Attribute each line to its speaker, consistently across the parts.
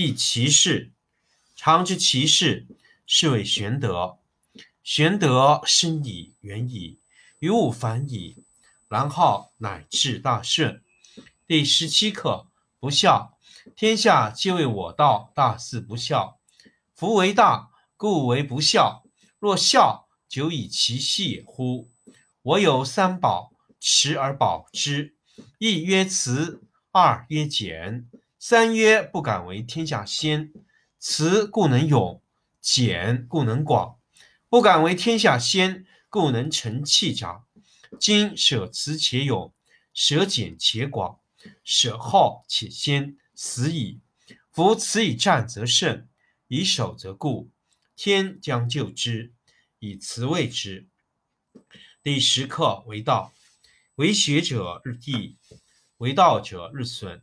Speaker 1: 亦其事。常知其事，是谓玄德。玄德深矣，远矣，于物反矣，然后乃至大顺。第十七课不孝。天下皆为我道，大事不孝。夫为大，故为不孝。若孝，久以其细乎？我有三宝，持而保之。一曰慈，二曰俭，三曰不敢为天下先。慈故能勇，俭故能广，不敢为天下先，故能成器长。今舍慈且勇，舍俭且广，舍好且先，死矣。夫慈以战则胜，以守则固。天将就之，以慈为之。第十课为道，为学者日益，为道者日损，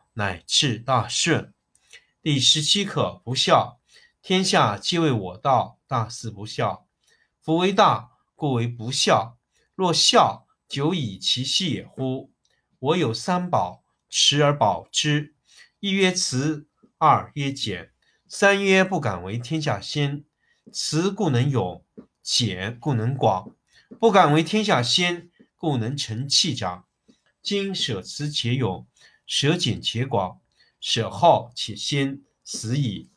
Speaker 1: 乃至大顺。第十七课不孝。天下皆为我道，大事不孝。夫为大，故为不孝。若孝，久以其细也乎？我有三宝，持而保之。一曰慈，二曰俭，三曰不敢为天下先。慈故能勇，俭故能广。不敢为天下先。故能成器长。今舍慈且勇，舍俭且广，舍好且先，死矣。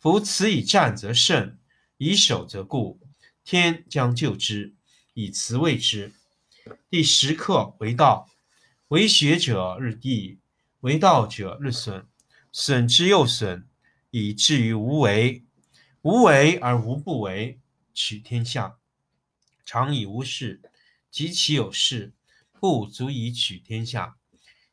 Speaker 1: 夫慈以战则胜，以守则固。天将就之，以慈卫之。第十课为道，为学者日益，为道者日损，损之又损，以至于无为。无为而无不为，取天下常以无事。及其有事，不足以取天下。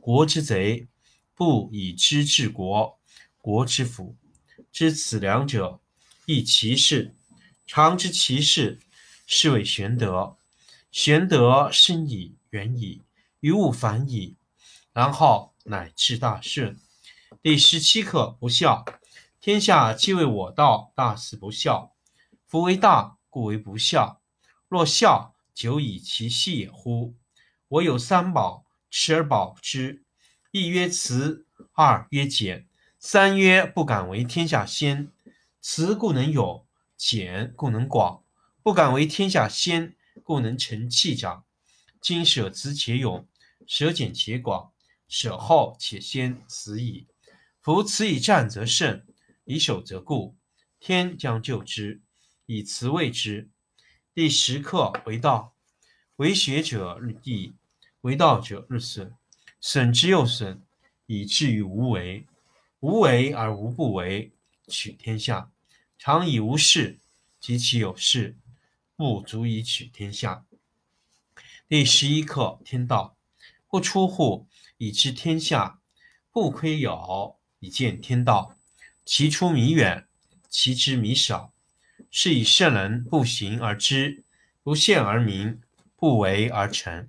Speaker 1: 国之贼；不以知治国，国之福。知此两者，亦其事。常知其事，是谓玄德。玄德深矣，远矣，于物反矣，然后乃至大顺。第十七课不孝。天下皆为我道，大事不孝。夫为大，故为不孝。若孝，久以其细也乎？我有三宝，持而保之。一曰慈，二曰俭，三曰不敢为天下先。慈故能勇，俭故能广，不敢为天下先，故能成器长。今舍慈且勇，舍俭且广，舍后且先，慈矣。夫慈以战则胜，以守则固。天将救之，以慈卫之。第十课为道，为学者日益，为道者日损，损之又损，以至于无为。无为而无不为，取天下常以无事，及其有事，不足以取天下。第十一课天道，不出户以知天下，不窥牖以见天道。其出弥远，其知弥少。是以圣人不行而知，不见而明，不为而成。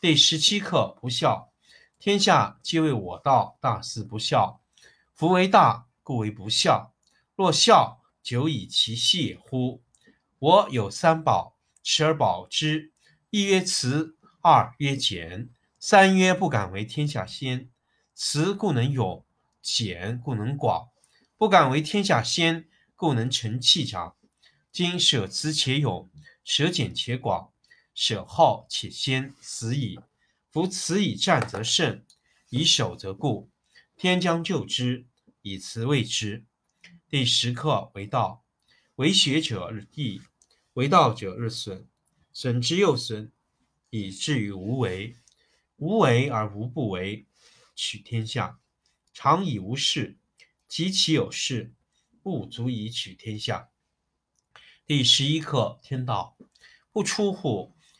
Speaker 1: 第十七课不孝。天下皆为我道，大事不孝。夫为大，故为不孝。若孝，久以其细乎？我有三宝，持而保之。一曰慈，二曰俭，三曰不敢为天下先。慈故能勇，俭故能广。不敢为天下先，故能成器长。今舍慈且勇，舍俭且广，舍后且先，死矣。夫此以战则胜，以守则固。天将救之，以慈卫之。第十课为道，为学者日益，为道者日损，损之又损，以至于无为。无为而无不为，取天下常以无事，及其有事，不足以取天下。第十一课天道，不出户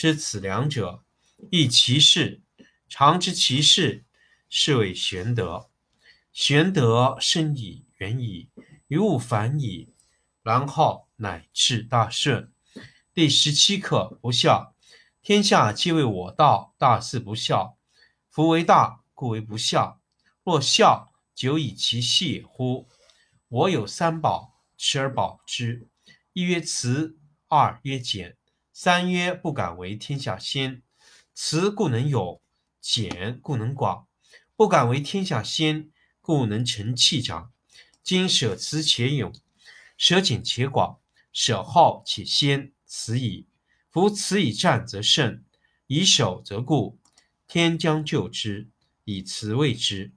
Speaker 1: 知此两者。亦其事，常知其事，是谓玄德。玄德深矣，远矣，于物反矣，然后乃至大顺。第十七课不孝。天下皆为我道，大事不孝。夫为大，故为不孝。若孝，久以其细乎？我有三宝，持而保之。一曰慈，二曰俭，三曰不敢为天下先。慈故能勇，俭故能广。不敢为天下先，故能成器长。今舍慈且勇，舍俭且广，舍好且先，此矣。夫此以战则胜，以守则固。天将救之，以慈卫之。